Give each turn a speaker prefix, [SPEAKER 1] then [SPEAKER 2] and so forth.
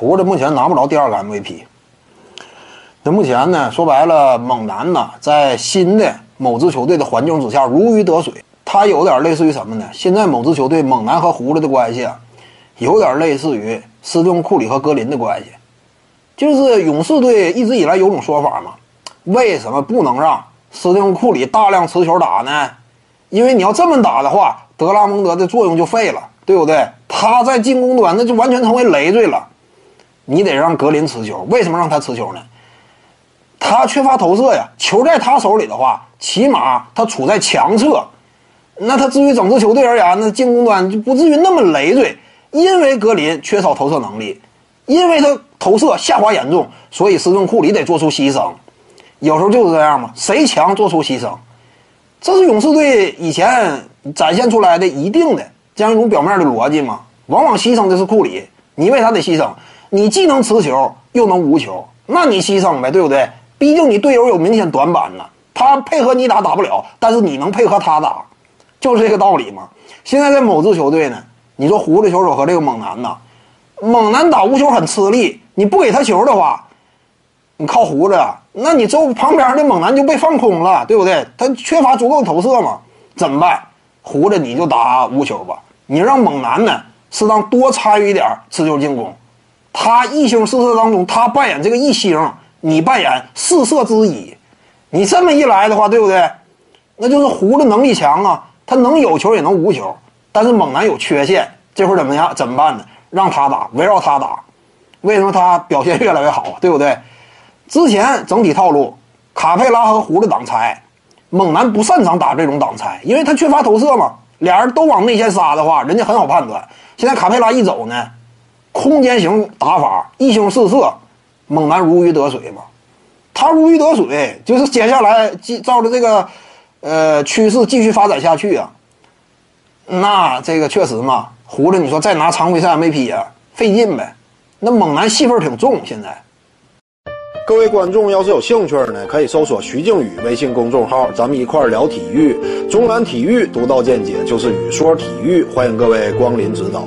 [SPEAKER 1] 胡子目前拿不着第二个 MVP。那目前呢，说白了，猛男呢在新的某支球队的环境之下如鱼得水。他有点类似于什么呢？现在某支球队猛男和胡子的关系啊，有点类似于斯蒂芬库里和格林的关系。就是勇士队一直以来有种说法嘛，为什么不能让斯蒂芬库里大量持球打呢？因为你要这么打的话，德拉蒙德的作用就废了，对不对？他在进攻端那就完全成为累赘了。你得让格林持球，为什么让他持球呢？他缺乏投射呀，球在他手里的话，起码他处在强侧。那他至于整支球队而言，那进攻端就不至于那么累赘。因为格林缺少投射能力，因为他投射下滑严重，所以斯顿库里得做出牺牲。有时候就是这样嘛，谁强做出牺牲，这是勇士队以前展现出来的一定的这样一种表面的逻辑嘛。往往牺牲的是库里，你为啥得牺牲？你既能持球又能无球，那你牺牲呗，对不对？毕竟你队友有明显短板呢，他配合你打打不了，但是你能配合他打。就是这个道理嘛。现在在某支球队呢，你说胡子球手和这个猛男呐，猛男打无球很吃力，你不给他球的话，你靠胡子，那你周旁边的猛男就被放空了，对不对？他缺乏足够投射嘛，怎么办？胡子你就打无球吧，你让猛男呢适当多参与一点持球进攻，他一星四射当中，他扮演这个一星，你扮演四射之一，你这么一来的话，对不对？那就是胡子能力强啊。他能有球也能无球，但是猛男有缺陷，这会儿怎么样？怎么办呢？让他打，围绕他打。为什么他表现越来越好？对不对？之前整体套路，卡佩拉和胡子挡拆，猛男不擅长打这种挡拆，因为他缺乏投射嘛。俩人都往内线杀的话，人家很好判断。现在卡佩拉一走呢，空间型打法，一星四射，猛男如鱼得水嘛。他如鱼得水，就是接下来继照着这个。呃，趋势继续发展下去啊，那这个确实嘛，胡子你说再拿常规赛 MVP 啊，费劲呗。那猛男戏份挺重，现在。
[SPEAKER 2] 各位观众要是有兴趣呢，可以搜索徐静宇微信公众号，咱们一块聊体育。中南体育独到见解就是语说体育，欢迎各位光临指导。